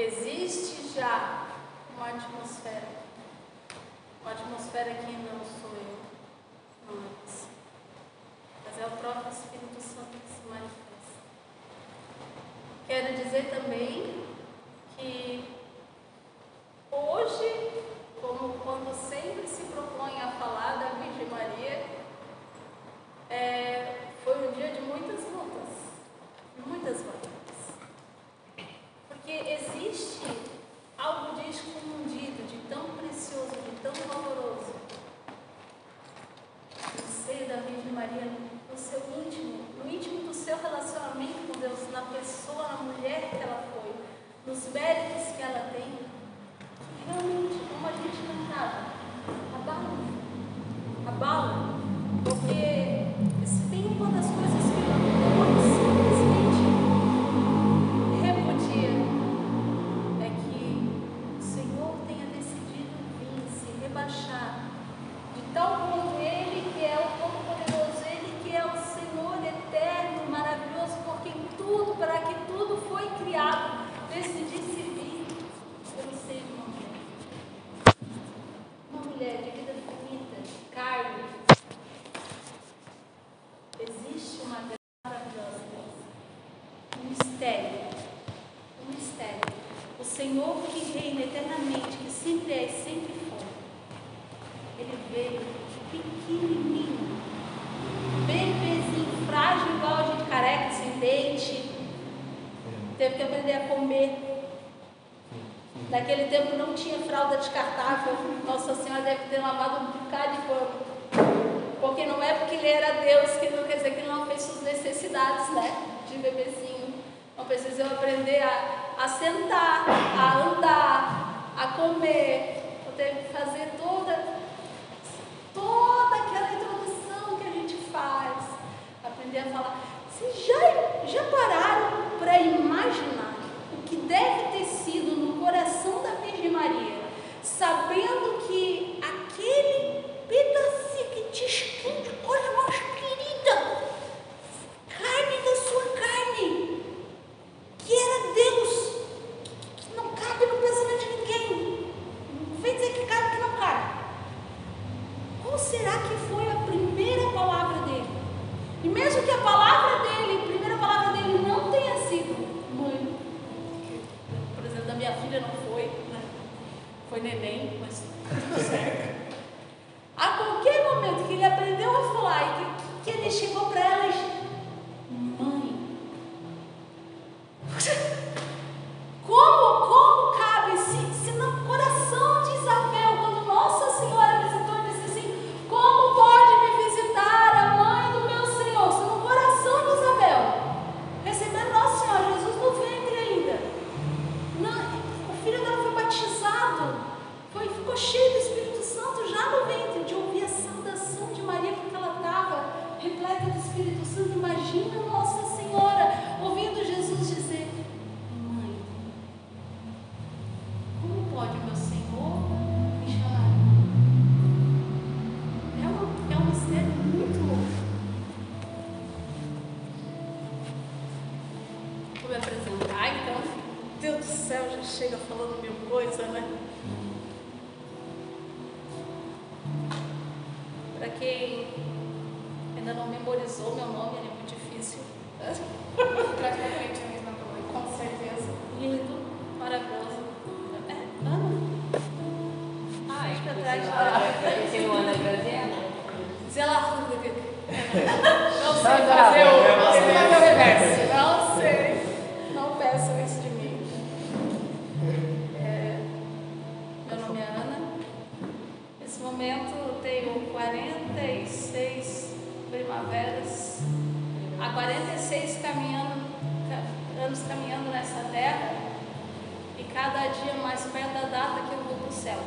existe já uma atmosfera. Uma atmosfera que não sou eu, mas, mas é o próprio Espírito Santo que se manifesta. Quero dizer também que descartável, Nossa Senhora deve ter lavado um bocado de pano. Porque não é porque ele era Deus que não quer dizer que ele não fez suas necessidades, né? De bebezinho. Não precisa é aprender a, a sentar, a andar, a comer. Eu tenho que fazer toda, toda aquela introdução que a gente faz. Aprender a falar. Vocês já, já pararam para imaginar o que deve ter sido no coração da Virgem Maria? sabendo que vou me apresentar, então, Deus do céu, já chega falando mil coisa, né? Para quem ainda não memorizou meu nome, ele é muito difícil. céu.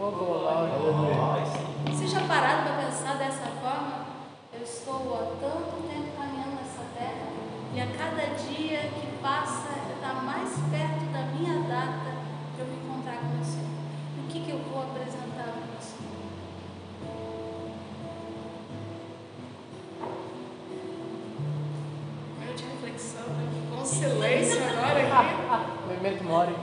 Oh, glória. Oh, Vocês já pararam para pensar dessa forma? Eu estou há tanto tempo caminhando nessa terra e a cada dia que passa está mais perto da minha data de eu me encontrar com o Senhor. O que, que eu vou apresentar para o Senhor? De reflexão, né? com silêncio agora aqui. Momento mori.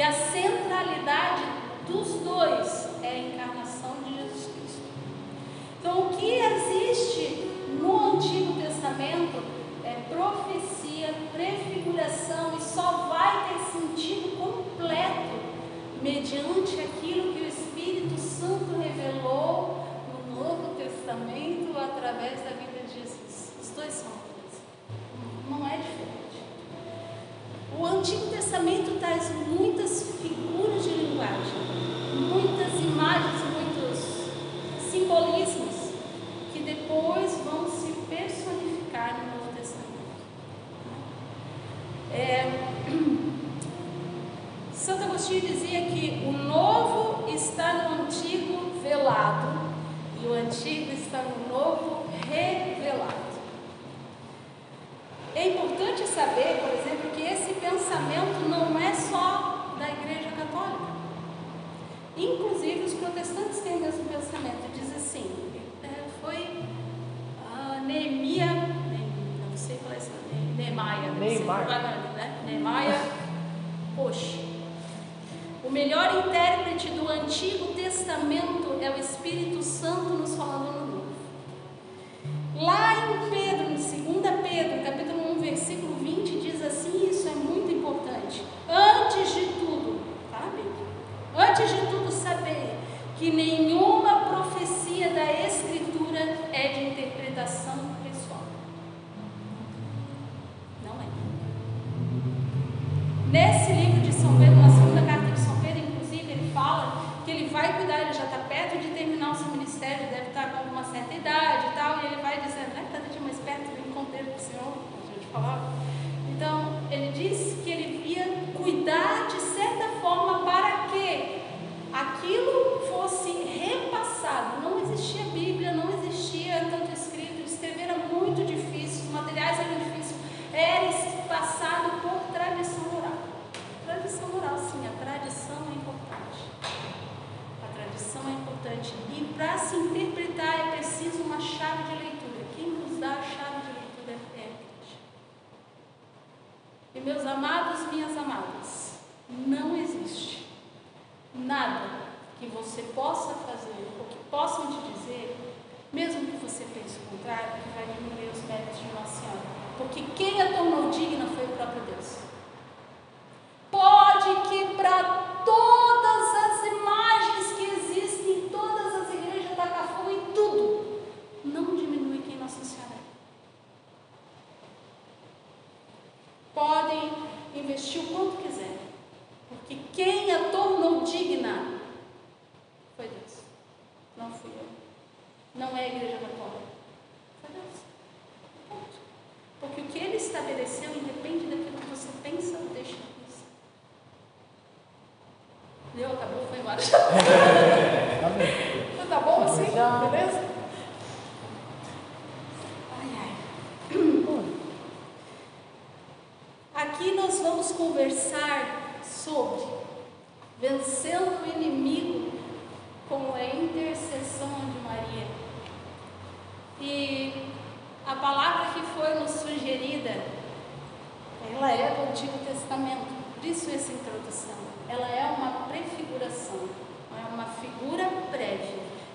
E a centralidade dos dois é a encarnação de Jesus Cristo. Então, o que existe no Antigo Testamento é profecia, prefiguração e só vai ter sentido completo mediante aquilo que o Espírito Santo revelou no Novo Testamento através da vida de Jesus. Os dois são. Antigo Testamento traz muitas figuras de linguagem. Aha.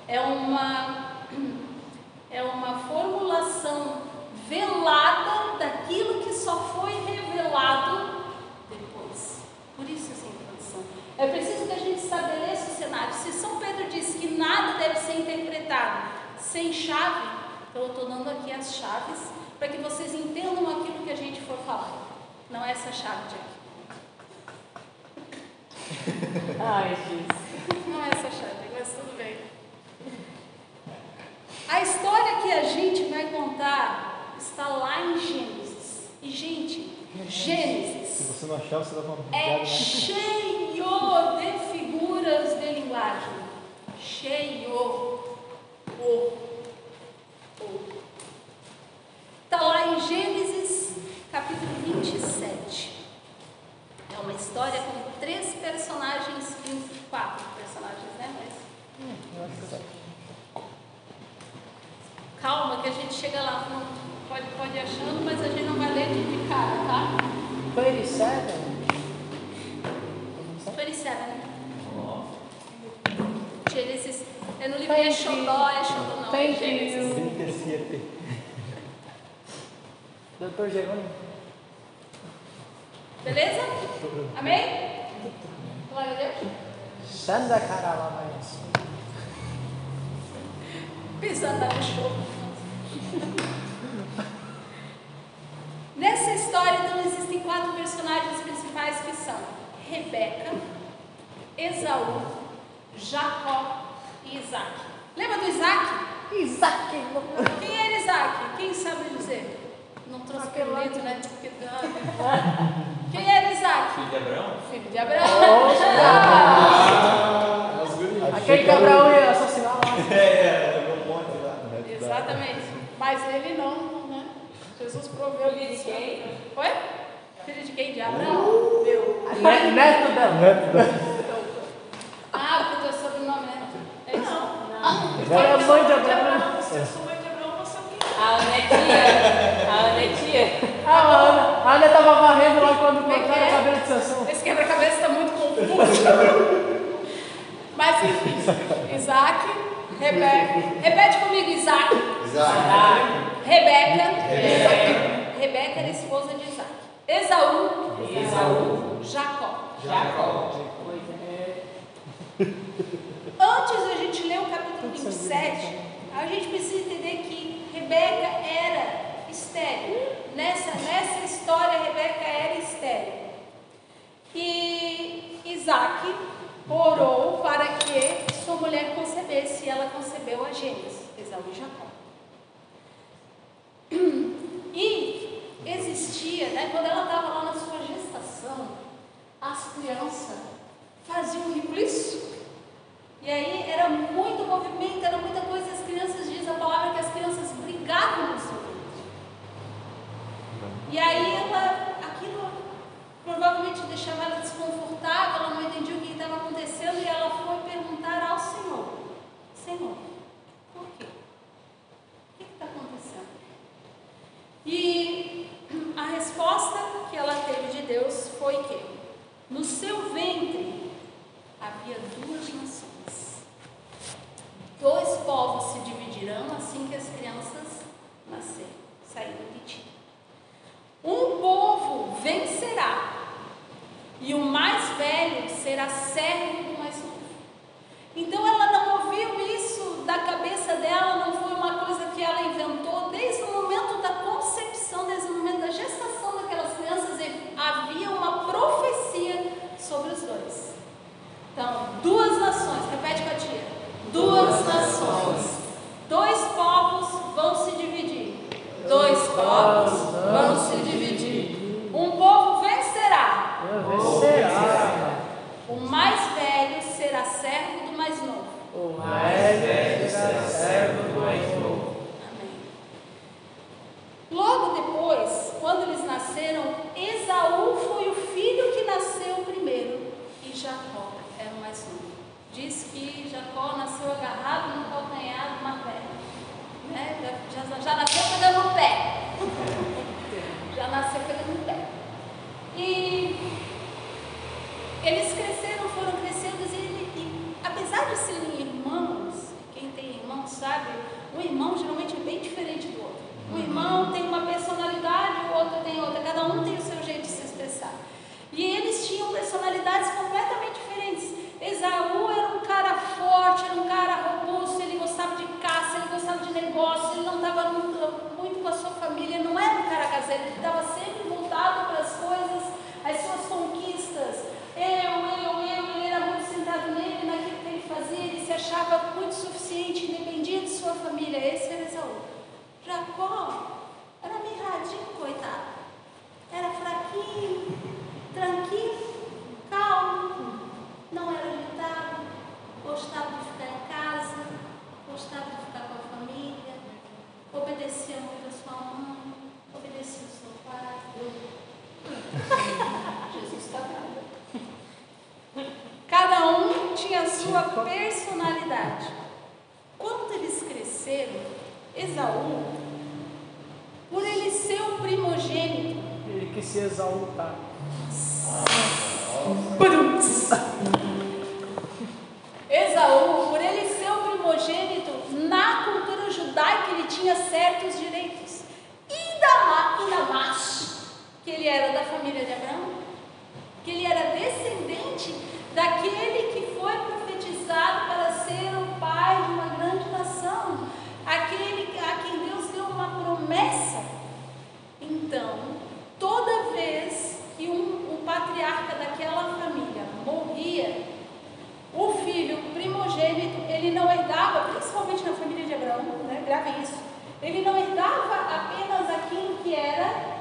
é uma, é uma formulação velada daquilo que só foi revelado depois. Por isso essa introdução. É preciso que a gente estabeleça o cenário. Se São Pedro disse que nada deve ser interpretado sem chave, então eu estou dando aqui as chaves para que vocês entendam aquilo que a gente for falar. Não é essa chave de aqui. Ai, Jesus. Não é essa chave, mas tudo bem. A história que a gente vai contar está lá em Gênesis. E, gente, Gênesis. Se você não achar, você dá uma É né? cheio de figuras de linguagem. Cheio. O. O. Está lá em Gênesis, capítulo 27. É uma história com três personagens, quatro personagens, né? Mas. Hum, calma que a gente chega lá. Não, pode, pode ir achando, mas a gente não vai ler de cara, tá? 37? 27, né? Gênesis. É no livro é Xodó, é Xodó não. é Thank Gênesis. you. 37. Doutor Jerônimo. Beleza? Amém? Glória a Deus. Sanda carala mais. Pisando no show. Nessa história, então, existem quatro personagens principais que são Rebeca, Esaú, Jacó e Isaac. Lembra do Isaac? Isaac. Quem era Isaac? Quem sabe dizer? Não trouxe Aquele lá pirulito, né? Porque- Quem era Isaac? Filho de Abraão? Filho de Abraão. Ah, as gurias. Aquele que Abraão ia assassinar lá. É, é, levou um monte lá. Exatamente. Mas ele não, né? Jesus proveu Filho de isso. quem? Oi? Filho de quem? De Abraão? Meu. Ne- Neto dela. Ah, porque o teu sobrenome, né? É isso? Ela é mãe de Abraão. Se eu sou mãe de Abraão, você é o quê? A Ana é tia. A Ana é tia. Ah, a Ana. A Ana tava varrendo lá quando Como é que cortaram é? o cabelo de Sansão. Esse quebra-cabeça está muito confuso. Mas enfim, Isaac, Rebeca. Repete comigo, Isaac. Rebeca. Rebeca era esposa de Isaac. Esaú. Esaú. Jacó. Jacó. Antes da gente ler o capítulo 27, a gente precisa entender que Rebeca era estéril. Nessa, nessa história, Rebeca era estéril. E Isaac orou para que sua mulher concebesse, e ela concebeu a Gênesis, Esaú e Jacó. E existia, né, quando ela estava lá na sua gestação, as crianças faziam rebuliço. E aí era muito movimento, era muita coisa. As crianças, diz a palavra que as crianças brigavam no seu ventre. E aí ela, aquilo provavelmente deixava ela desconfortável, ela não entendia o que estava acontecendo e ela foi perguntar ao Senhor: Senhor, por quê? O que está acontecendo? E a resposta que ela teve de Deus foi que no seu ventre havia duas nações. Dois povos se dividirão assim que as crianças nascerem, saírem de ti. Um povo vencerá, e o mais velho será servo do mais novo. Então ela não ouviu isso da cabeça dela, não foi uma coisa que ela inventou desde o momento da concepção, desde o momento da gestação daquelas crianças, havia uma profecia sobre os dois. Então, duas nações, repete com a tia. Duas nações. Dois povos vão se dividir. Dois povos vão se dividir. Um povo vencerá. Vencerá. O mais velho será servo do mais novo. O mais velho será servo do mais novo. Amém. Logo depois, quando eles nasceram, Esaú foi o filho que nasceu primeiro e Jacó era o mais novo. Diz que Jacó nasceu agarrado no calcanhar de uma perna. Né? Já, já, nasceu pegando no pé. Já nasceu pegando no pé. E eles cresceram, foram crescendo e, e apesar de serem irmãos, quem tem irmão sabe, um irmão geralmente é bem diferente do outro. Um irmão tem uma personalidade, o outro tem outra, cada um tem o seu jeito de se expressar. E eles tinham personalidades completamente diferentes. Esaú era um cara forte, era um cara robusto, ele gostava de caça, ele gostava de negócio, ele não estava muito, muito com a sua família, não era um cara caseiro, ele estava sempre voltado para as coisas, as suas conquistas. Eu, eu, eu, ele era muito sentado nele, naquilo que ele fazia, ele se achava muito suficiente, independia de sua família. Esse era Esaú. Jacó era mirradinho, coitado. Era fraquinho, tranquilo, calmo. Se exaltar. Esaú, por ele ser o primogênito, na cultura judaica ele tinha certos direitos. Ainda mais, ainda mais que ele era da família de Abraão, que ele era descendente daquele que foi profetizado para ser o pai de uma grande nação, aquele a quem Deus deu uma promessa. Então, toda vez que um, o patriarca daquela família morria, o filho primogênito, ele não herdava, principalmente na família de Abraão, né? Gravem isso. Ele não herdava apenas aquilo que era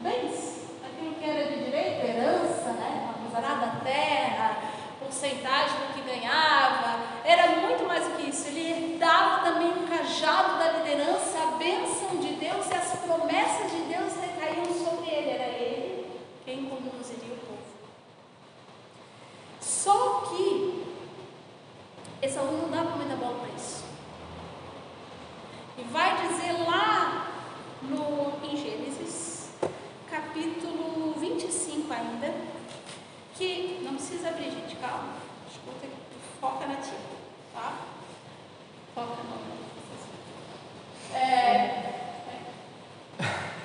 bens, aquilo que era de direito, herança, né? Uma da terra, porcentagem do que ganhava. Era muito mais do que isso. Ele herdava também o cajado da liderança, a bênção de Deus e as promessas de Deus recaíam sobre ele. Era ele quem conduziria o povo. Só que Esaú não dava muita bola para isso. E vai dizer lá no, em Gênesis, capítulo 25 ainda, que não precisa abrir, gente, calma. Escuta, foca na tia, tá? Foca não. É,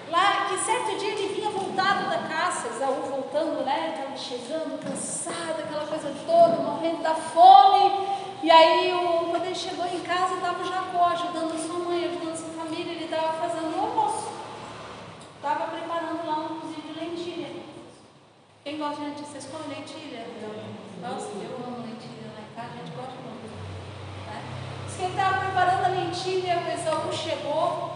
lá que certo dia ele vinha voltado da caça, Esaú voltando, né? Estava chegando, cansado, aquela coisa toda, morrendo da fome. E aí, o, quando ele chegou em casa, estava o Jacó ajudando sua mãe, ajudando sua família, ele estava fazendo o almoço. Estava preparando lá um cozido de lentilha. Quem gosta de lentilha? Vocês comem lentilha? Nossa, eu amo lentilha lá em casa, a gente gosta muito. Né? Diz que ele estava preparando a lentilha, o Esaú chegou,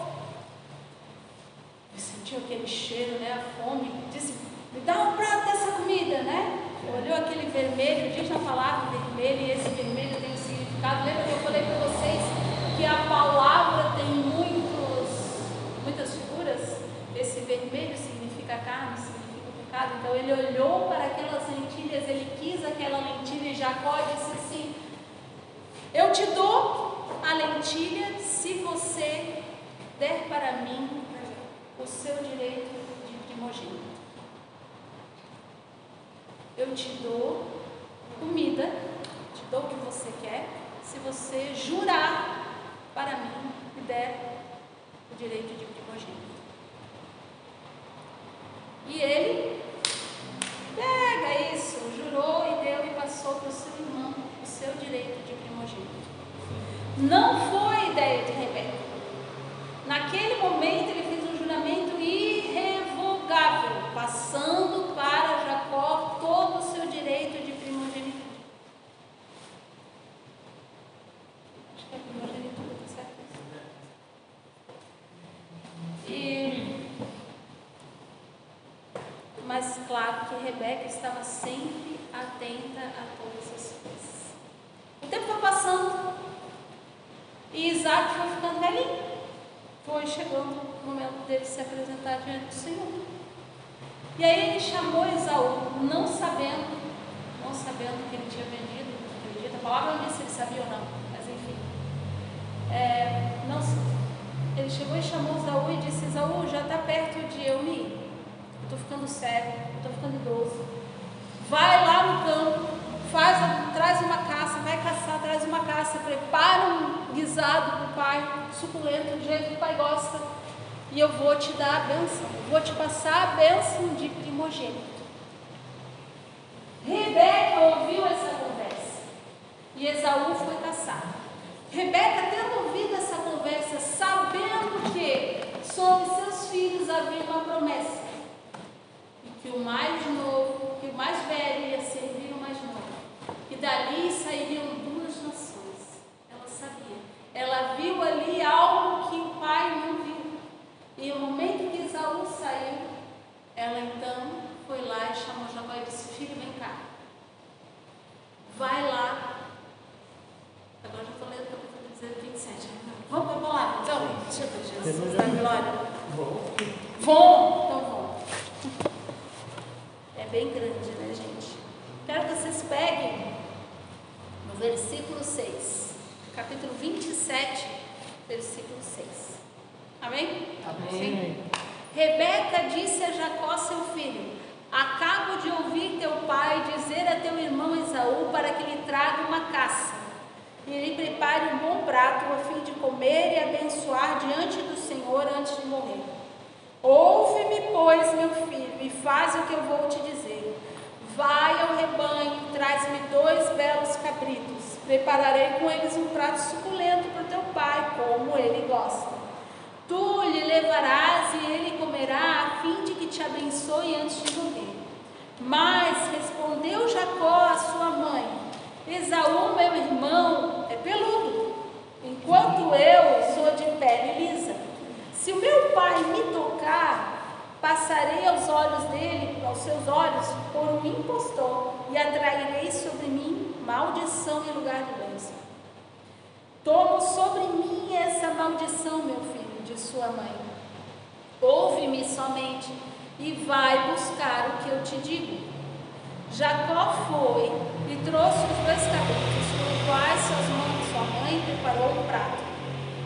sentiu aquele cheiro, né, a fome, disse, me dá um prato dessa comida, né? Olhou aquele vermelho, diz na palavra vermelho, e esse vermelho tem um significado. Lembra que eu falei para vocês que a palavra tem muitos, muitas figuras? Esse vermelho significa carne, significa pecado. Então ele olhou para aquelas lentilhas, ele quis aquela lentilha, e Jacó disse assim: Eu te dou a lentilha se você der para mim o seu direito de primogênito. Eu te dou comida, te dou o que você quer, se você jurar para mim e der o direito de primogênito. E ele pega isso, jurou e deu e passou para o seu irmão o seu direito de primogênito. Não foi ideia de Rebeca. Naquele momento ele fez juramento irrevogável, passando para Jacó todo o seu direito de primogenitura. Acho que é primogenitura, tá certo? E, mas claro que Rebeca estava sempre atenta a todas as coisas. O tempo foi passando e Isaac foi ficando velhinho foi chegando momento dele se apresentar diante do Senhor. E aí ele chamou Esaú, não sabendo, não sabendo que ele tinha vendido, a palavra não disse se ele sabia ou não, mas enfim. É, não, ele chegou e chamou Esaú e disse, Esaú, já está perto de eu me ir. Estou ficando cego, estou ficando idoso. Vai lá no campo, faz, traz uma caça, vai caçar, traz uma caça, prepara um guisado para o pai, suculento, do jeito que o pai gosta, e eu vou te dar a bênção, eu vou te passar a bênção de primogênito. Rebeca ouviu essa conversa e Esaú foi caçar. Rebeca, tendo ouvido essa conversa, sabendo que sobre seus filhos havia uma promessa, e que o mais novo, que o mais velho ia servir o mais novo, e dali sairiam duas nações. Ela sabia. Ela viu ali algo e o momento que Isaú saiu, ela então foi lá e chamou Jacó e disse: Filho, vem cá. Vai lá. Agora já estou falei, estou dizendo 27. Né? Então, vamos, vamos lá. Então, Jesus, está glória. Bom. Bom, então bom. É bem grande, né, gente? Quero que vocês peguem no versículo 6, capítulo 27, versículo 6. Amém? Amém. Rebeca disse a Jacó, seu filho: Acabo de ouvir teu pai dizer a teu irmão Esaú para que lhe traga uma caça e lhe prepare um bom prato a fim de comer e abençoar diante do Senhor antes de morrer. Ouve-me, pois, meu filho, e faz o que eu vou te dizer. Vai ao rebanho, traz-me dois belos cabritos. Prepararei com eles um prato suculento para teu pai, como ele gosta. Tu lhe levarás e ele comerá, a fim de que te abençoe antes de morrer. Mas respondeu Jacó à sua mãe: Esaú, meu irmão, é peludo, enquanto eu sou de pele lisa. Se o meu pai me tocar, passarei aos olhos dele, aos seus olhos, por um impostor, e atrairei sobre mim maldição em lugar de bênção. Tomo sobre mim essa maldição, meu filho, de sua mãe. Ouve-me somente e vai buscar o que eu te digo. Jacó foi e trouxe os dois cabritos, com quais sua mãe preparou o prato.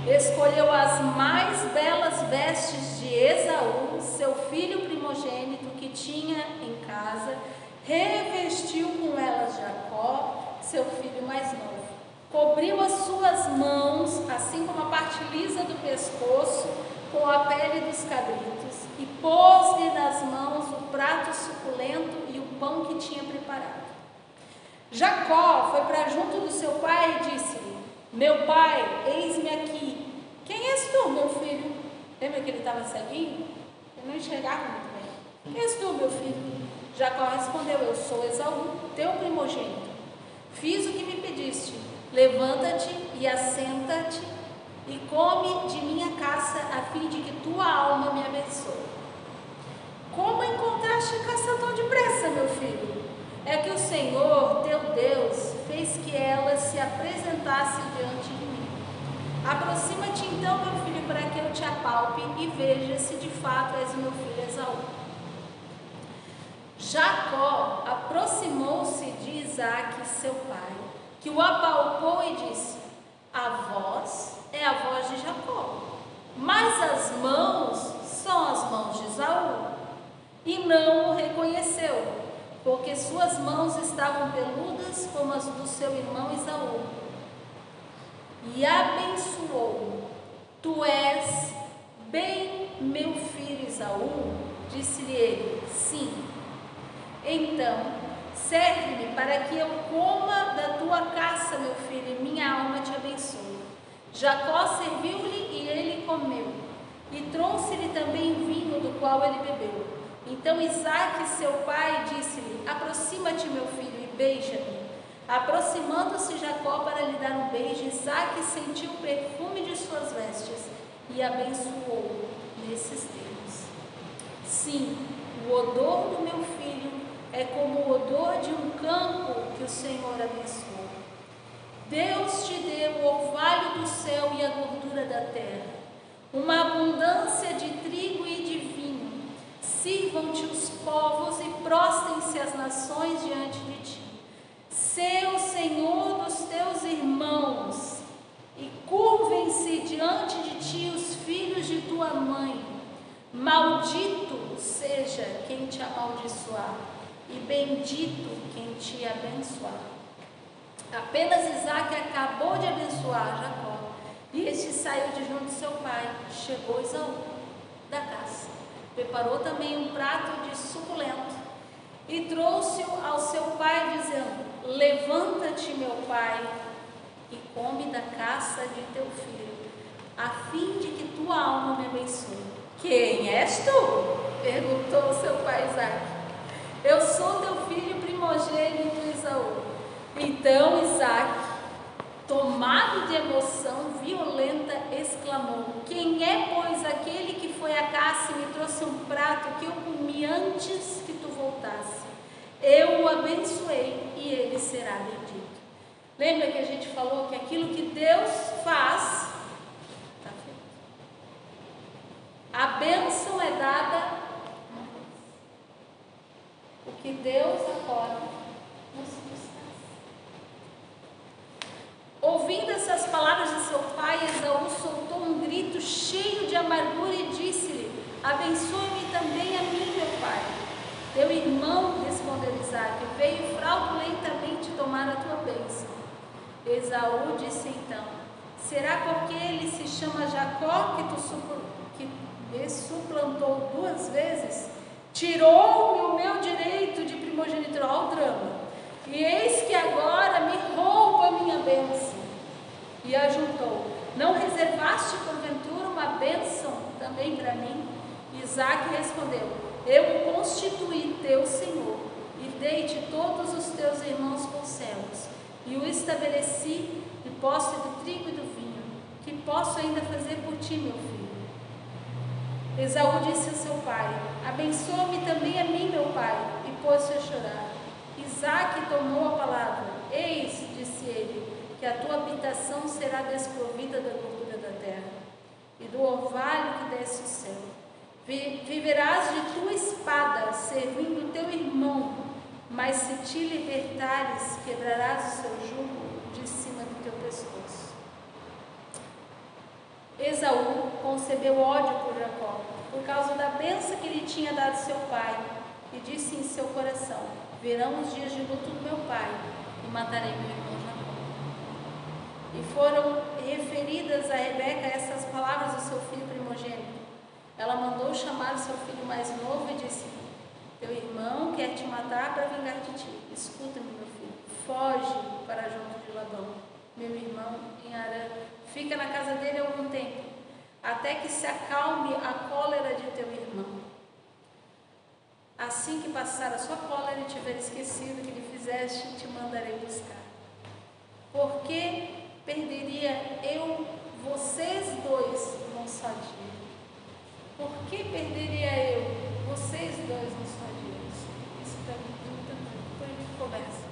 Escolheu as mais belas vestes de Esaú, seu filho primogênito, que tinha em casa, revestiu com elas Jacó, seu filho mais novo. Cobriu as suas mãos, assim como a parte lisa do pescoço, com a pele dos cabritos, e pôs-lhe nas mãos o prato suculento pão que tinha preparado. Jacó foi para junto do seu pai e disse-lhe: Meu pai, eis-me aqui. Quem és tu, meu filho? Lembra que ele estava ceguinho? Ele não enxergava muito bem. Quem és tu, meu filho? Jacó respondeu: Eu sou Esaú, teu primogênito. Fiz o que me pediste. Levanta-te e assenta-te e come de minha caça, a fim de que tua alma me abençoe. Como encontraste caça tão depressa, meu filho? É que o Senhor, teu Deus, fez que ela se apresentasse diante de mim. Aproxima-te então, meu filho, para que eu te apalpe e veja se de fato és meu filho Esaú. Jacó aproximou-se de Isaac, seu pai, que o apalpou e disse: A voz é a voz de Jacó, mas as mãos são as mãos de Esaú e não o reconheceu, porque suas mãos estavam peludas como as do seu irmão Isaú. E abençoou: Tu és bem meu filho Isaú? Disse-lhe ele: Sim. Então, serve-me para que eu coma da tua caça, meu filho, e minha alma te abençoe. Jacó serviu-lhe e ele comeu, e trouxe-lhe também vinho do qual ele bebeu. Então Isaac, seu pai, disse-lhe: Aproxima-te, meu filho, e beija-me. Aproximando-se Jacó para lhe dar um beijo, Isaac sentiu o perfume de suas vestes e abençoou nesses termos. Sim, o odor do meu filho é como o odor de um campo que o Senhor abençoou. Deus te deu o orvalho do céu e a gordura da terra, uma abundância de trigo e de Sirvam-te os povos e prostem-se as nações diante de ti. Sê o Senhor dos teus irmãos e curvem-se diante de ti os filhos de tua mãe. Maldito seja quem te amaldiçoar e bendito quem te abençoar. Apenas Isaac acabou de abençoar Jacó e este saiu de junto de seu pai, chegou Isaú da caça preparou também um prato de suculento e trouxe-o ao seu pai, dizendo: Levanta-te, meu pai, e come da caça de teu filho, a fim de que tua alma me abençoe. Quem és tu? perguntou seu pai Isaac. Eu sou teu filho primogênito Isaú. Então Isaac tomado de emoção violenta, exclamou: Quem é, pois, aquele que foi à caça e me trouxe um prato que eu comi antes que tu voltasse? Eu o abençoei e ele será bendito. Lembra que a gente falou que aquilo que Deus faz, está feito. A bênção é dada que Deus acorda nos cristãos. Ouvindo essas palavras de seu pai, Esaú soltou um grito cheio de amargura e disse-lhe: Abençoe-me também a mim, meu pai. Teu irmão, respondeu Isaac, veio fraudulentamente tomar a tua bênção. Esaú disse então: Será porque ele se chama Jacó que tu que me suplantou duas vezes? Tirou-me o meu direito de primogenitura ao drama. E eis que agora me rouba a minha bênção. E ajuntou: Não reservaste porventura uma bênção também para mim? Isaac respondeu: Eu o constituí teu senhor, e dei-te todos os teus irmãos conselhos, e o estabeleci de posse do trigo e do vinho. Que posso ainda fazer por ti, meu filho? Esaú disse a seu pai: Abençoa-me também a mim, meu pai, e pôs-se a chorar. Isaac tomou a palavra: Eis, disse ele, que a tua habitação será desprovida da gordura da terra e do orvalho que desce o céu. Viverás de tua espada, servindo teu irmão, mas se te libertares, quebrarás o seu jugo de cima do teu pescoço. Esaú concebeu ódio por Jacó, por causa da benção que lhe tinha dado seu pai, e disse em seu coração: Verão os dias de luto do meu pai, e matarei meu irmão Jacó. E foram referidas a Rebeca essas palavras do seu filho primogênito. Ela mandou chamar seu filho mais novo e disse: Teu irmão quer te matar para vingar de ti. Escuta-me, meu filho. Foge para junto de Labão, meu irmão em Arã. Fica na casa dele algum tempo, até que se acalme a cólera de teu irmão. Assim que passar a sua cólera e tiver esquecido que lhe fizeste, te mandarei buscar. Porque perderia eu vocês dois num só dia? Por que perderia eu vocês dois num só dia? Isso está muito, depois a gente conversa.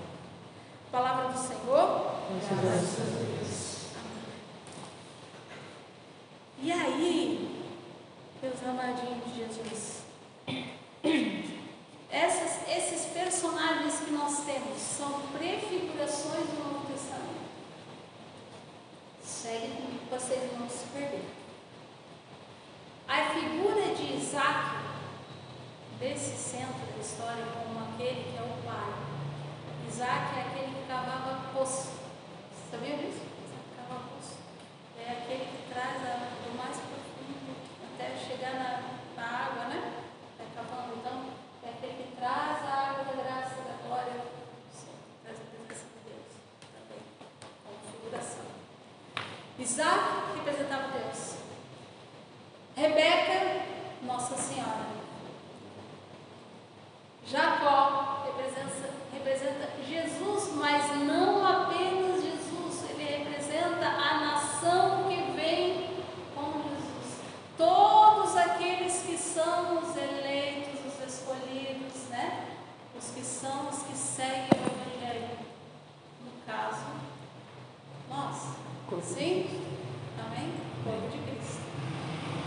Palavra do Senhor. Graças. E aí, meus amadinhos de Jesus, essas, esses personagens que nós temos são prefigurações do Novo Testamento. Segue comigo para vocês não se perderem. A figura de Isaac, desse centro da história, como aquele que é o pai. Isaac é aquele que cavava poço. Sabia disso? Isaac cavava poço. É aquele que traz a, do mais profundo até chegar na, na água, né? Cavando. Então, é aquele que traz a água da graça, da glória, traz a presença de Deus também, como figuração. Isaac representava Deus. Rebeca, Nossa Senhora. Jacó representa, representa Jesus, mas não apenas Jesus, ele representa a nação que vem com Jesus. Todos aqueles que são os eleitos, os escolhidos, né? Os que são os que seguem o Evangelho. No caso, nós. Sim? Amém? Corpo de Cristo.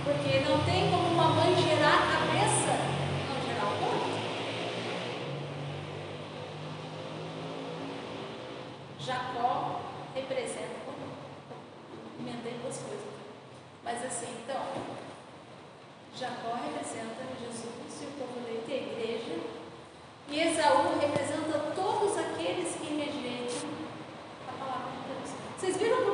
Porque não tem como uma mãe gerar a cabeça, não gerar o corpo. Jacó representa, emendei duas coisas. Mas assim, então, Jacó representa Jesus e o povo eleito, a igreja. E Esaú representa todos aqueles que rejeitam a palavra de Deus. Vocês viram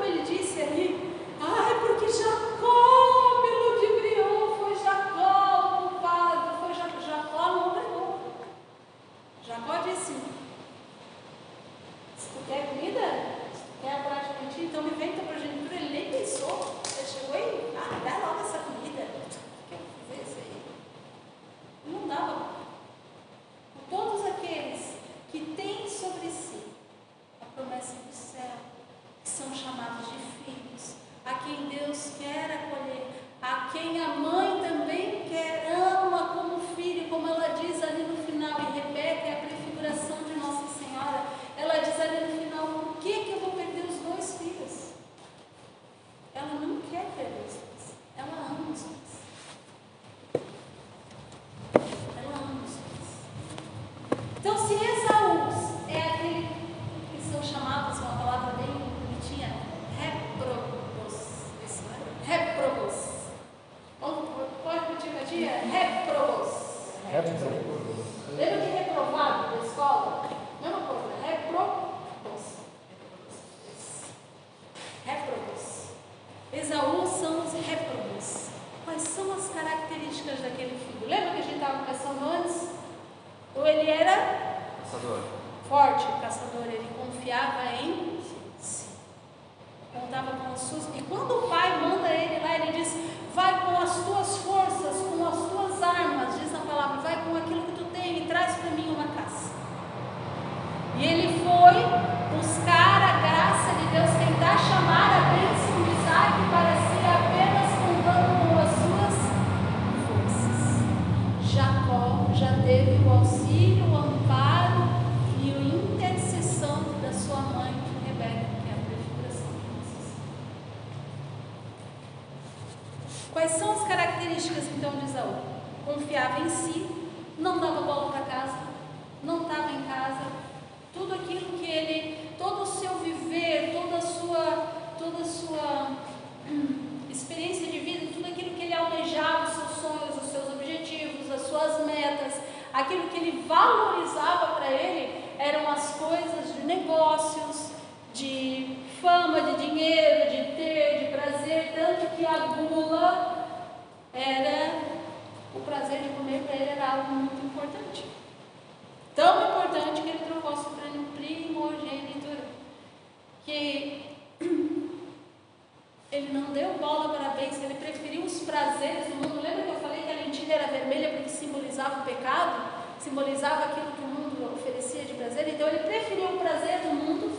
simbolizava o pecado? Simbolizava aquilo que o mundo oferecia de prazer? Então ele preferiu o prazer do mundo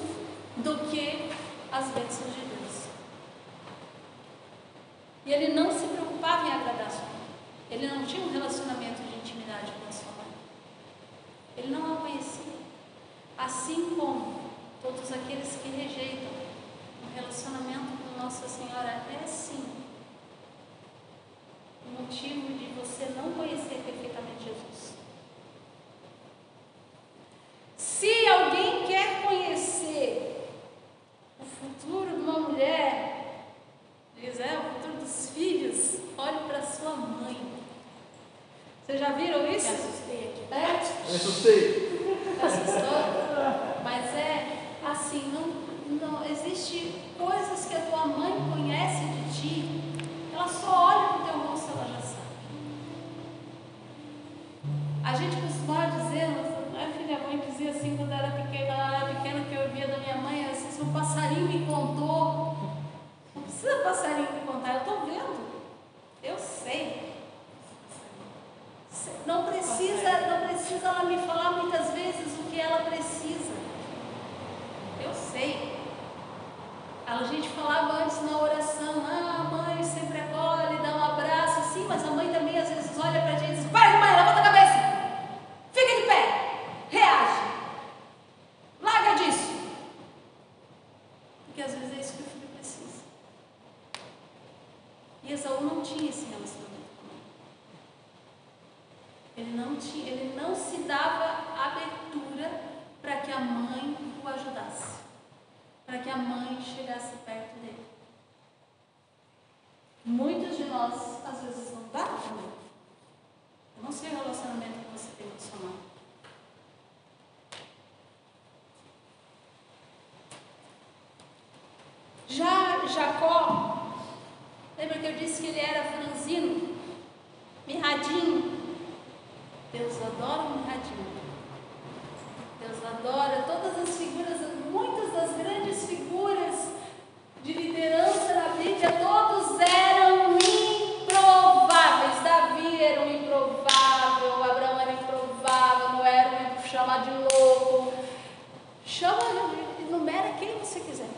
do que as bênçãos de Deus. E ele não se preocupava em agradar a sua mãe. Ele não tinha um relacionamento de intimidade com a sua mãe. Ele não a conhecia. Assim como todos aqueles que rejeitam o relacionamento com Nossa Senhora é sim o motivo de você não conhecer perfeitamente Jesus. Se alguém quer conhecer o futuro de uma mulher, diz é o futuro dos filhos, olhe para sua mãe. Vocês já viram isso? Me assustei aqui. É? Eu assustei. Assustou? Mas é assim, não, não existe coisas que a tua mãe conhece de ti, ela só olha para o teu rosto, ela já sabe. A gente costumava dizer, a filha mãe dizia assim quando era pequena, ela era pequena que eu ouvia da minha mãe, assim, se um passarinho me contou, não precisa passarinho me contar, eu estou vendo, eu sei. Não precisa, não precisa ela me falar muitas vezes o que ela precisa. Eu sei. A gente falava antes na oração, ah, a mãe sempre acolhe, dá um abraço, sim, mas a mãe também às vezes olha pra gente e diz, vai mãe, levanta a cabeça, fica de reage, larga disso. Porque às vezes é isso que o filho precisa. E Esaú não tinha esse relacionamento. Ele não, tinha, ele não se dava abertura para que a mãe o ajudasse, para que a mãe chegasse perto dele. Muitos de nós, às vezes, não dá também. Eu não sei o relacionamento que você tem com sua mãe. Já Jacó, lembra que eu disse que ele era franzino, mirradinho? Deus adora um mirradinho. Deus adora todas as figuras, muitas das grandes figuras de liderança na Bíblia, todos eram improváveis. Davi era um improvável, Abraão era improvável, Noé era um chamado de louco. Chama, enumera quem você quiser.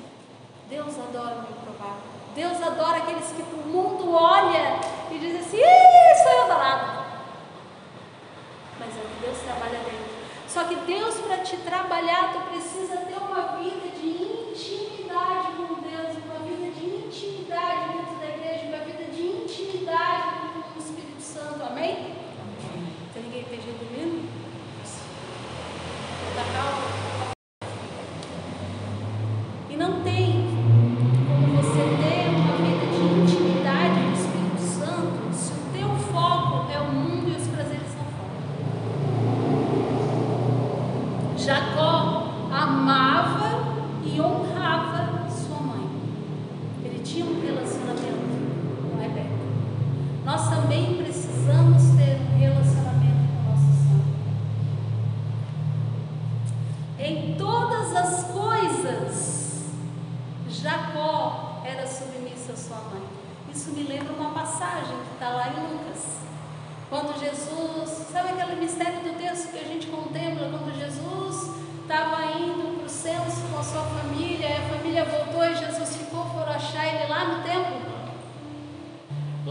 Deus adora o. Deus adora aqueles que o mundo olha e diz assim, isso é danado. Mas é que Deus trabalha dentro. Só que Deus, para te trabalhar, tu precisa ter uma vida de intimidade com Deus, uma vida de intimidade dentro da igreja, uma vida de intimidade com o Espírito Santo. Amém? Tem ninguém esteja dormindo? Tá calma?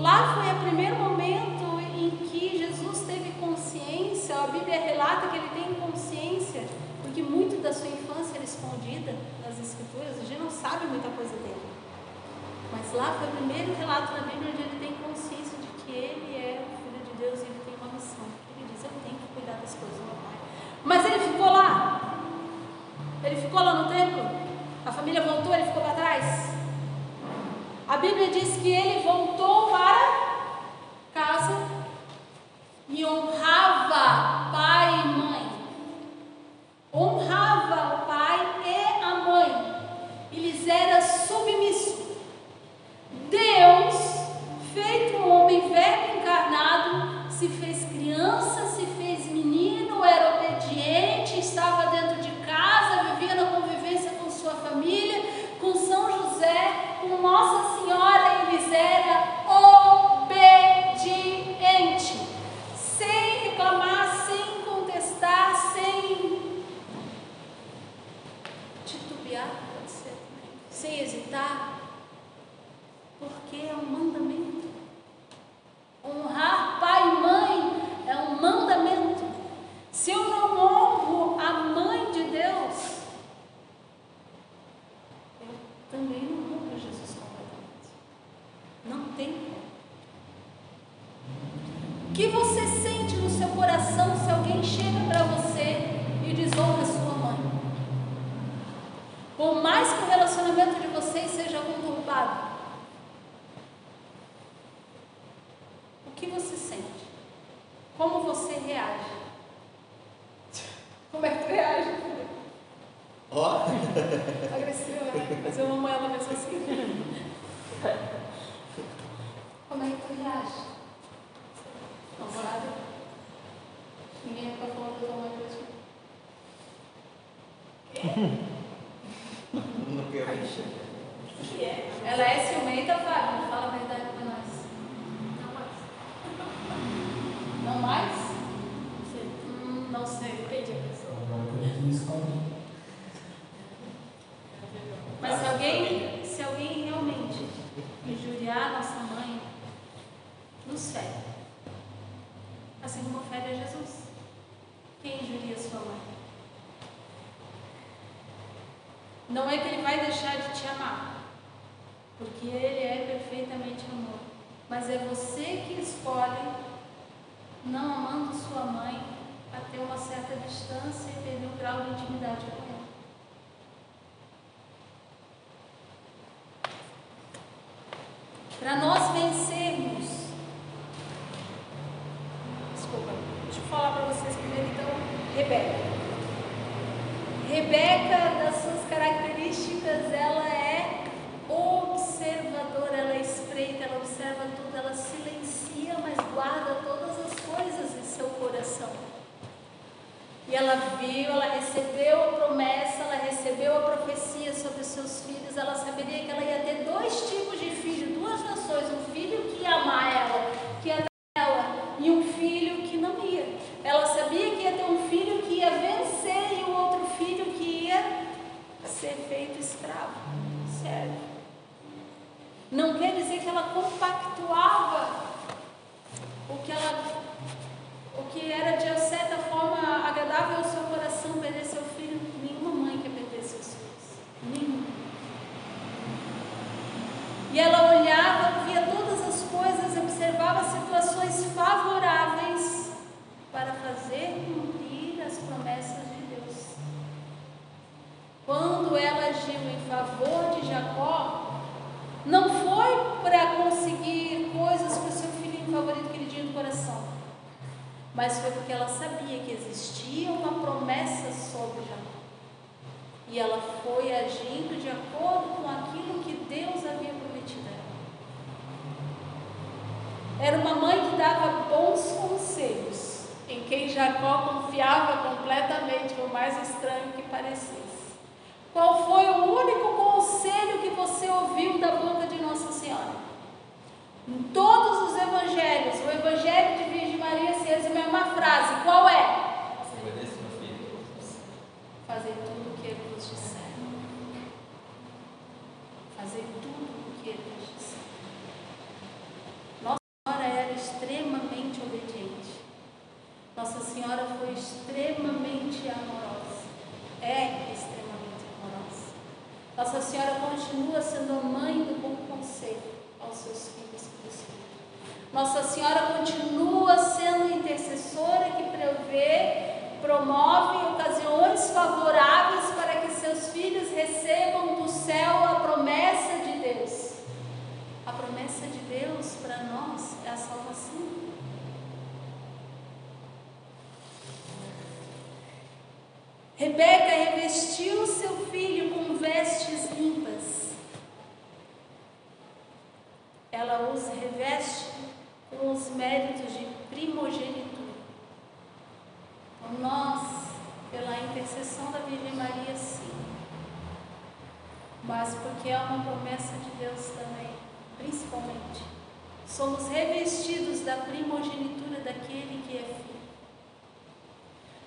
Lá foi o primeiro momento em que Jesus teve consciência, a Bíblia relata que ele tem consciência, porque muito da sua infância era escondida nas Escrituras, a gente não sabe muita coisa dele. Mas lá foi o primeiro relato na Bíblia onde ele tem consciência de que ele é o Filho de Deus e ele tem uma missão. Ele diz: Eu tenho que cuidar das coisas do meu pai. Mas ele ficou lá. Ele ficou lá no templo. A família voltou, ele ficou para trás. A Bíblia diz que ele voltou para casa e honrava pai e mãe. Honrava o pai e a mãe. E lhes era submisso. Deus, feito um homem verbo encarnado, se fez criança, se fez menino, era obediente, estava dentro de casa, vivia na convivência com sua família, com São José, com Nossa Senhora, e lhes era obediente, sem reclamar, sem contestar, sem pode ser, sem hesitar porque é um mandamento. Honrar pai e mãe é um mandamento. Se eu não honro a mãe de Deus, eu também não honro Jesus completamente. Não tem como. O que você sente no seu coração se alguém chega para você e desonra sua? Por mais que o relacionamento de vocês seja conturbado, O que você sente? Como você reage? Como é que tu reage? Ó, Agressiva, né? Mas eu amo ela mesmo assim. Como é que tu reage? Não sabe? Ninguém nunca falou da tua mãe pra ti. não quero mexer. que é? Ela é ciumenta, Fábio? Fala a verdade pra nós. Não mais? Hum, não sei. Depende da pessoa. Mas se alguém, se alguém realmente injuriar nossa mãe, nos fere. Assim como fere a Jesus. Quem injuria sua mãe? Não é que ele vai deixar de te amar, porque ele é perfeitamente amor. Mas é você que escolhe, não amando sua mãe, a ter uma certa distância e perder o grau de intimidade com ela. Para nós vencermos. Desculpa, deixa eu falar para vocês primeiro então, Rebeca. Rebeca, das suas características, ela é observadora, ela é espreita, ela observa tudo, ela silencia, mas guarda todas as coisas em seu coração. E ela viu, ela recebeu a promessa, ela recebeu a profecia sobre seus filhos, ela saberia que ela ia ter dois tipos de filho, duas nações, um filho que ia amar ela, que ia dar ela, e um filho que não ia. Ela sabia que ia ter um filho que ia vencer e um outro filho que ia ser feito escravo. Sério. Não quer dizer que ela compactuava o que ela o que era de certa forma agradável ao seu coração perder seu filho, nenhuma mãe quer perder seus filhos. Nenhuma. E ela olhava, via todas as coisas, observava situações favoráveis para fazer cumprir as promessas de Deus. Quando ela agiu em favor de Jacó, não foi para conseguir coisas para o seu filhinho favorito que ele tinha no coração mas foi porque ela sabia que existia uma promessa sobre Jacó. E ela foi agindo de acordo com aquilo que Deus havia prometido a ela. Era uma mãe que dava bons conselhos, em quem Jacó confiava completamente, por mais estranho que parecesse. Qual foi o único conselho que em todos os evangelhos, o evangelho de Virgem Maria se resume a uma frase: qual é? Fazer tudo o que ele vos disser. Fazer tudo o que ele vos disser. Nossa Senhora era extremamente obediente. Nossa Senhora foi extremamente amorosa. É extremamente amorosa. Nossa Senhora continua sendo a mãe do bom conceito aos seus filhos Espírito. Nossa Senhora continua sendo intercessora que prevê, promove ocasiões favoráveis para que seus filhos recebam do céu a promessa de Deus. A promessa de Deus para nós é a salvação. Rebeca revestiu seu filho com vestes limpas. Ela os reveste com os méritos de primogenitura. Nós, pela intercessão da Virgem Maria, sim. Mas porque é uma promessa de Deus também, principalmente. Somos revestidos da primogenitura daquele que é filho.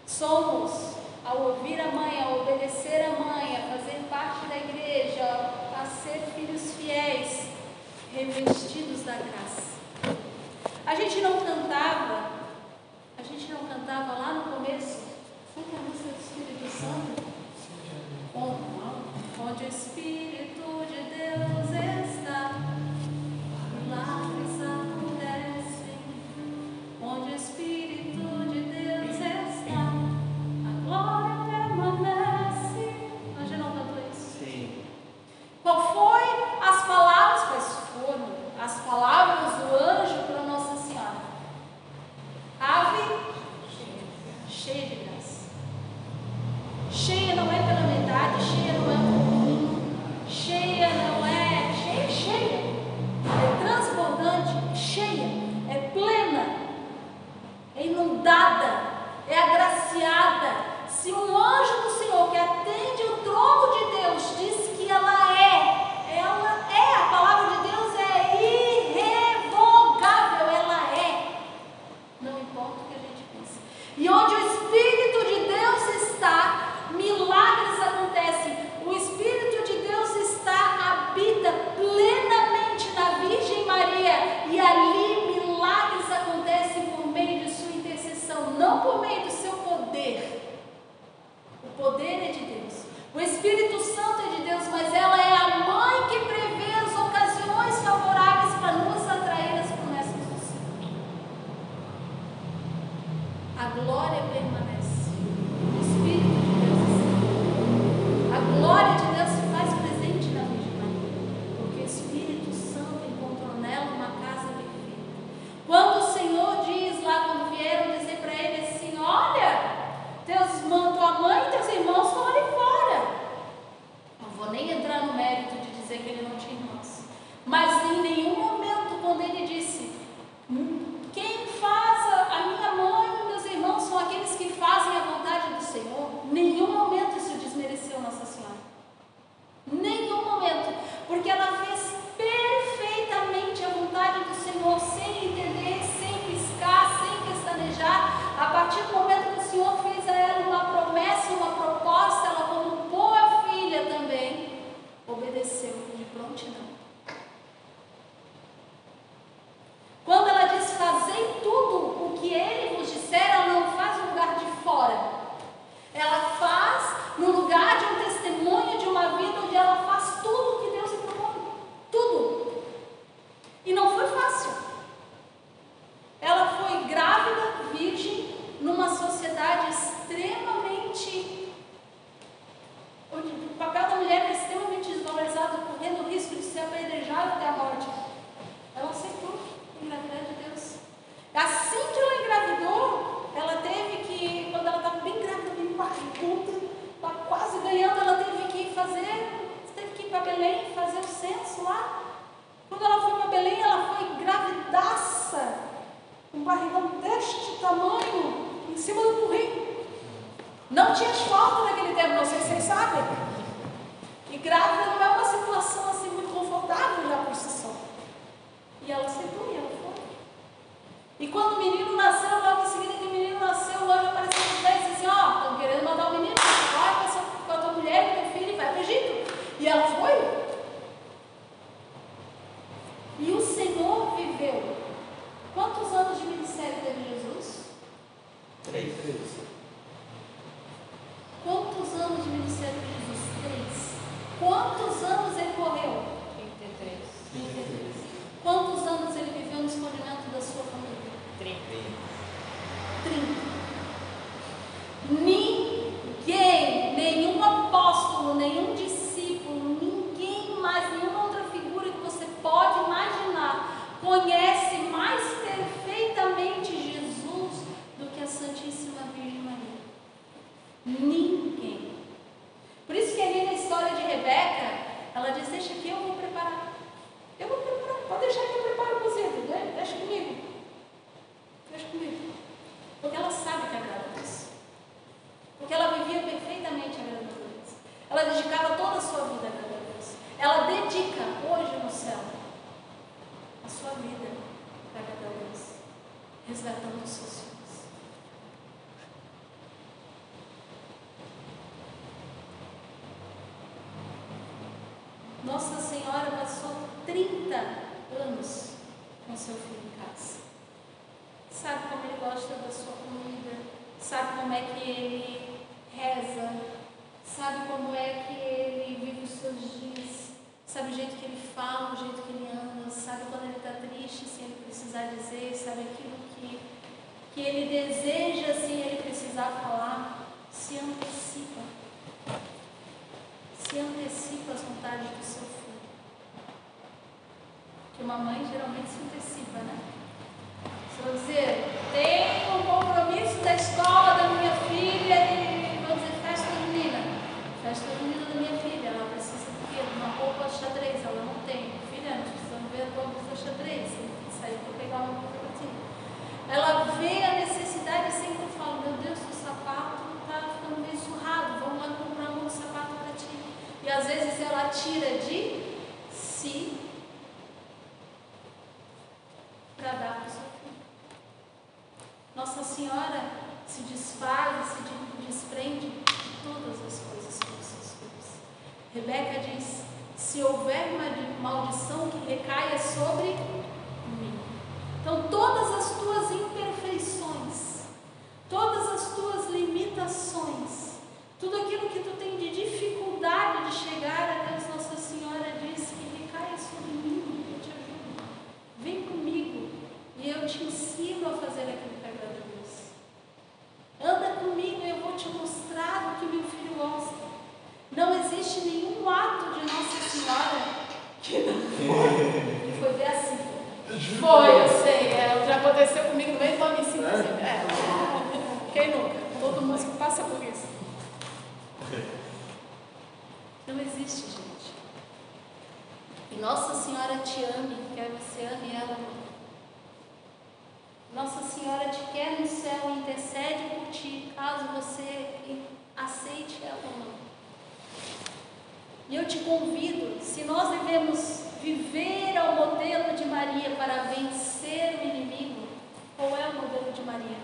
Somos ao ouvir a mãe, a obedecer a mãe, a fazer parte da igreja, a ser filhos fiéis, revestidos da graça. A gente não cantava, a gente não cantava lá no começo, foi a música do Espírito Santo? Onde o Espírito de Deus Belém fazer o censo lá. Quando ela foi para Belém, ela foi gravidaça, um barrigão deste tamanho, em cima do burrinho. Não tinha asfalto naquele tempo, não sei se vocês sabem. E grávida não é uma situação assim muito confortável já por si só. E ela aceitou e ela foi. E quando o menino nasceu, logo em seguida que o menino nasceu, o anjo apareceu para ela e disse assim, ó, estão querendo mandar o menino, vai com a, sua, com a tua mulher, com o teu filho e vai para o Egito. E ela foi. 30. Ninguém, nenhum apóstolo, nenhum discípulo, ninguém mais, nenhuma outra figura que você pode imaginar conhece mais perfeitamente Jesus do que a Santíssima Virgem Maria. Ninguém. Por isso que ali na história de Rebeca, ela diz: Deixa que eu vou preparar. Eu vou preparar. Pode deixar que eu preparo você, né? Deixa comigo. Deixa comigo. Porque ela sabe que agrada a Deus. Porque ela vivia perfeitamente agradando a Deus. Ela dedicava toda a sua vida a agradar a Deus. Ela dedica hoje no céu a sua vida para agradar a Deus, resgatando os seus filhos. Nossa Senhora passou 30 anos com seu filho em casa. Sabe como ele gosta da sua comida, sabe como é que ele reza, sabe como é que ele vive os seus dias, sabe o jeito que ele fala, o jeito que ele anda, sabe quando ele está triste, sem ele precisar dizer, sabe aquilo que, que ele deseja sem ele precisar falar, se antecipa. Se antecipa as vontades do seu filho. Que uma mãe geralmente se antecipa, né? Se eu dizer, tenho um compromisso da escola da minha filha e vamos dizer festa junina. Festa junina da minha filha, ela precisa de quê? De uma roupa xadrez, ela não tem. Filha, nós precisamos ver a tua blusa xadrez. Que sair para pegar uma roupa para ti. Ela vê a necessidade e sempre fala, meu Deus, o sapato está ficando meio surrado, vamos lá comprar um sapato para ti. E às vezes ela tira de si para dar para o seu filho. Nossa Senhora se desfaz, se desprende de todas as coisas para os seus filhos. Rebeca diz: se houver uma maldição que recaia sobre mim. Então, todas as tuas imperfeições, todas as tuas limitações, tudo aquilo que tu tem de dificuldade de chegar a Deus, Nossa Senhora diz que recaia sobre mim, eu te ajudo. Vem comigo e eu te ensino a fazer aquilo que agrada a Deus. Anda comigo e eu vou te mostrar o que meu filho gosta. Não existe nenhum ato de Nossa Senhora que não foi. Foi bem assim. Foi, eu sei. É, já aconteceu comigo no meio do ano ensino. É. Quem nunca? Todo músico passa por isso. Não existe, gente. E Nossa Senhora te ame, quer você ame ela. Nossa Senhora te quer no céu e intercede por ti, caso você aceite ela ou não. E eu te convido, se nós devemos viver ao modelo de Maria para vencer o inimigo, qual é o modelo de Maria?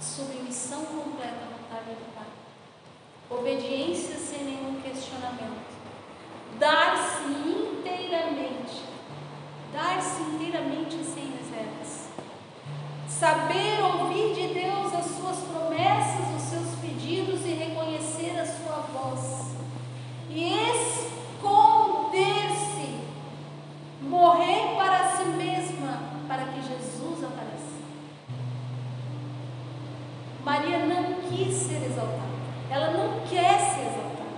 Submissão completa à vontade do Pai. Obediência sem nenhum questionamento. Dar-se inteiramente. Dar-se inteiramente sem reservas. Saber ouvir de Deus as suas promessas, os seus pedidos e reconhecer. E esconder-se. Morrer para si mesma, para que Jesus apareça. Maria não quis ser exaltada. Ela não quer ser exaltada.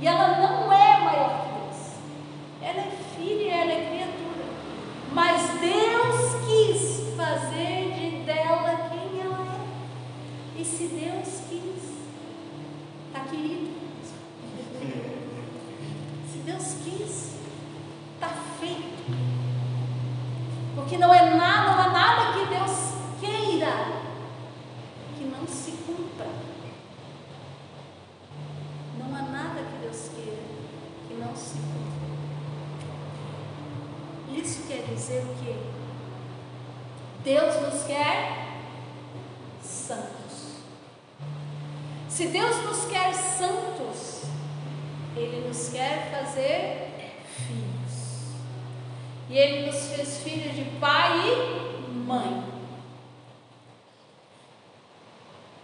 E ela não é maior que Deus. Ela é filha, ela é criatura. Mas Deus quis fazer de dela quem ela é. E se Deus quis, está querido. Deus quis, está feito. Porque não é nada, não há nada que Deus queira que não se cumpra. Não há nada que Deus queira que não se cumpra. Isso quer dizer o quê? Deus nos quer santos. Se Deus nos quer santos, Ele nos quer fazer filhos. E Ele nos fez filhos de pai e mãe.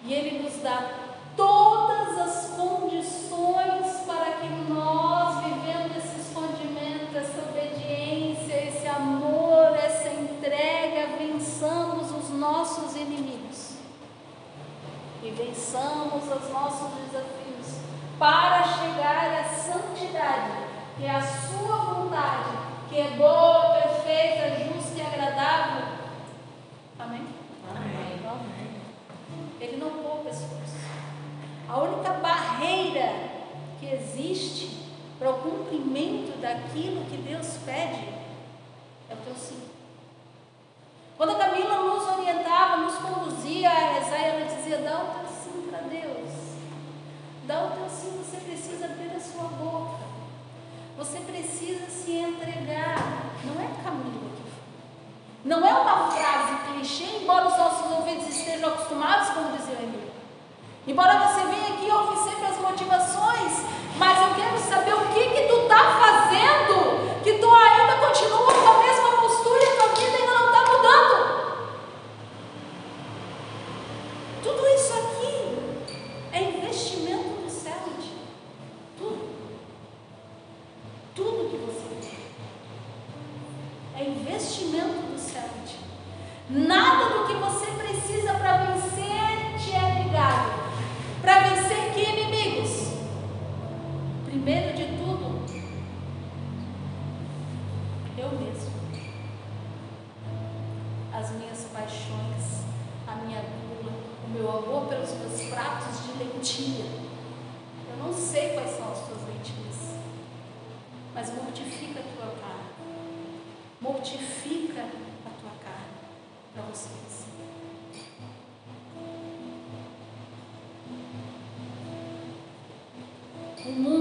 E Ele nos dá todas o mundo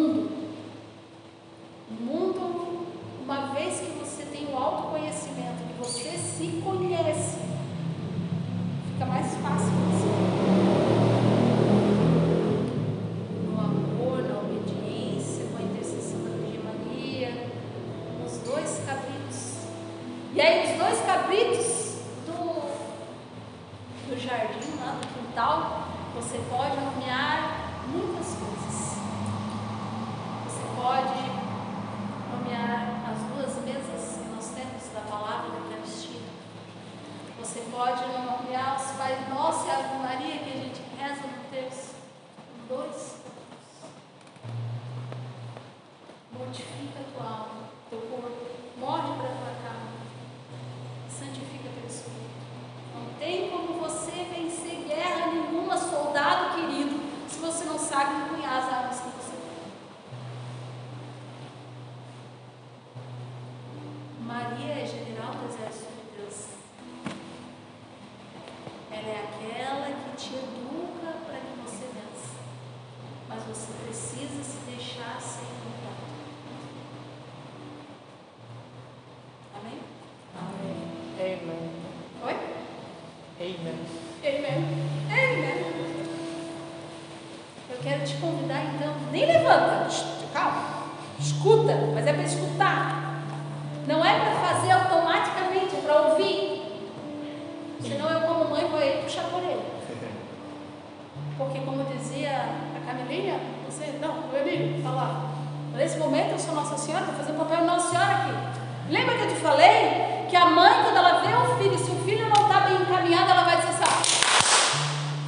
Lembra que eu te falei que a mãe, quando ela vê o filho, se o filho não está bem encaminhado, ela vai dizer assim: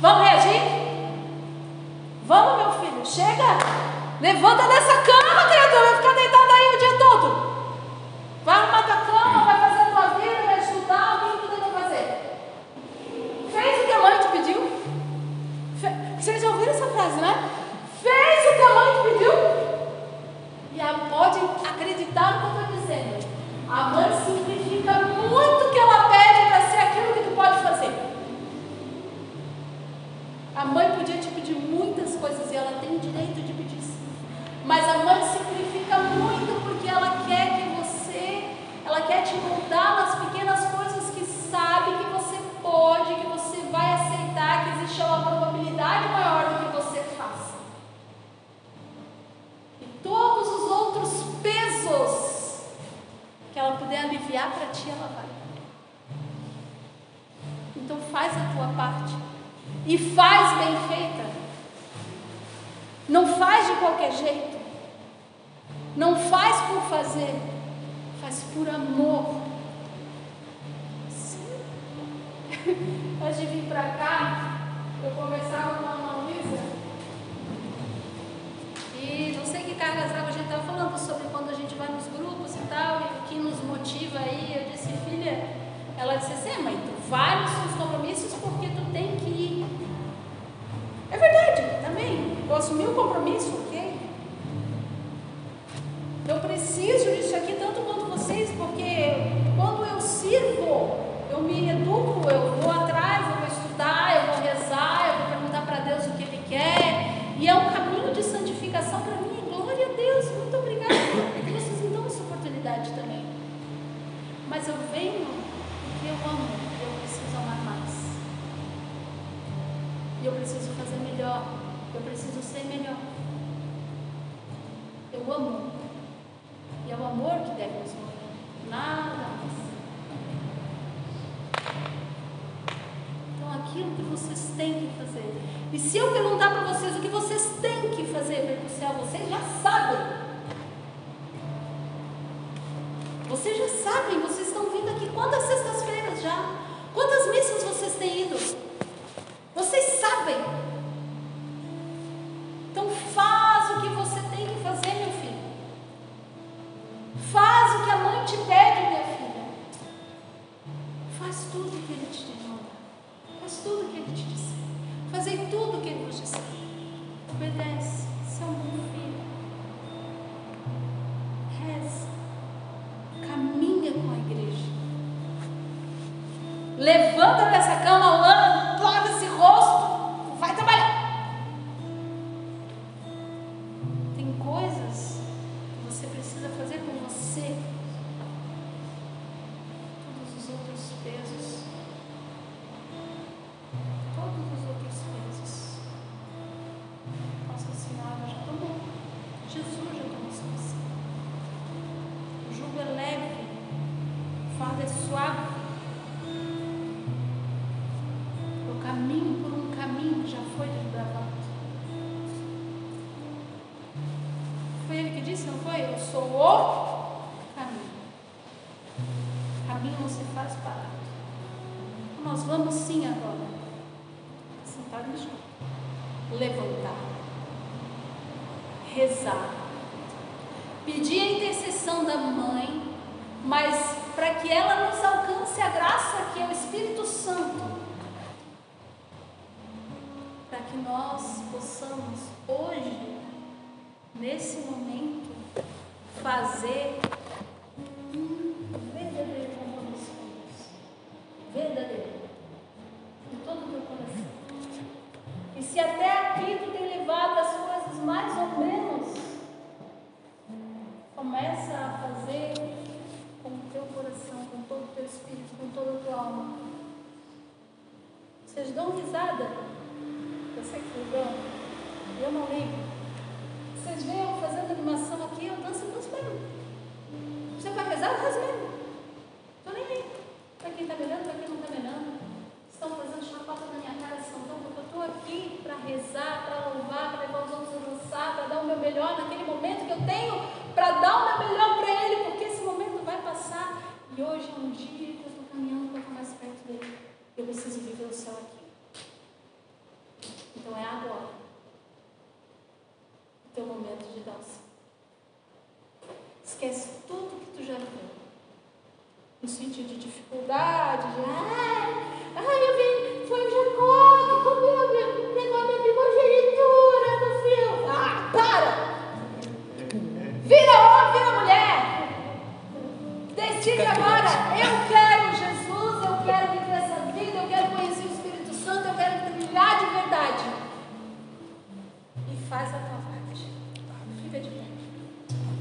Vamos reagir? Vamos, meu filho, chega! Levanta dessa cama, criatura, vai ficar deitado aí o dia todo. Vai arrumar tua cama, vai fazer tua vida, vai estudar, o que tu tem que fazer. Fez o que a mãe te pediu? Fe... Vocês já ouviram essa frase, né? Fez o que a mãe te pediu? E ela pode acreditar no a mãe simplifica muito o que ela pede para ser aquilo que tu pode fazer. A mãe podia te pedir muitas coisas e ela tem o direito de pedir sim. Mas a mãe simplifica muito porque ela quer que você, ela quer te moldar nas pequenas coisas que sabe que você pode, que você vai aceitar, que existe uma aprovação ti, ela vai. Então faz a tua parte. E faz bem feita. Não faz de qualquer jeito. Não faz por fazer. Faz por amor. Sim. Antes de vir para cá, eu conversava com uma mãe e não sei que cargas d'água a gente estava falando sobre quando a gente vai nos grupos e tal, e o que nos motiva aí. Eu disse, filha, ela disse assim, mãe, tu vai nos seus compromissos porque tu tem que ir. É verdade, também. Eu assumi o compromisso, ok? Eu preciso disso aqui tanto quanto vocês, porque quando eu sirvo, eu me educo, eu vou atrás, eu vou estudar, eu vou rezar, eu vou perguntar para Deus o que Ele quer. E é um Mas eu venho porque eu amo e eu preciso amar mais. E eu preciso fazer melhor. Eu preciso ser melhor. Eu amo. E é o amor que deve nos mover. Nada mais. Então aquilo que vocês têm que fazer. E se eu perguntar para vocês o que vocês têm que fazer para ir para o céu, vocês já sabem. Vocês já sabem, vocês vindo aqui quantas sextas-feiras já? Quantas missas Nós vamos sim agora. Sentar no chão. Levantar. Rezar. Pedir a intercessão da mãe, mas para que ela nos alcance a graça que é o Espírito Santo para que nós possamos hoje, nesse momento, fazer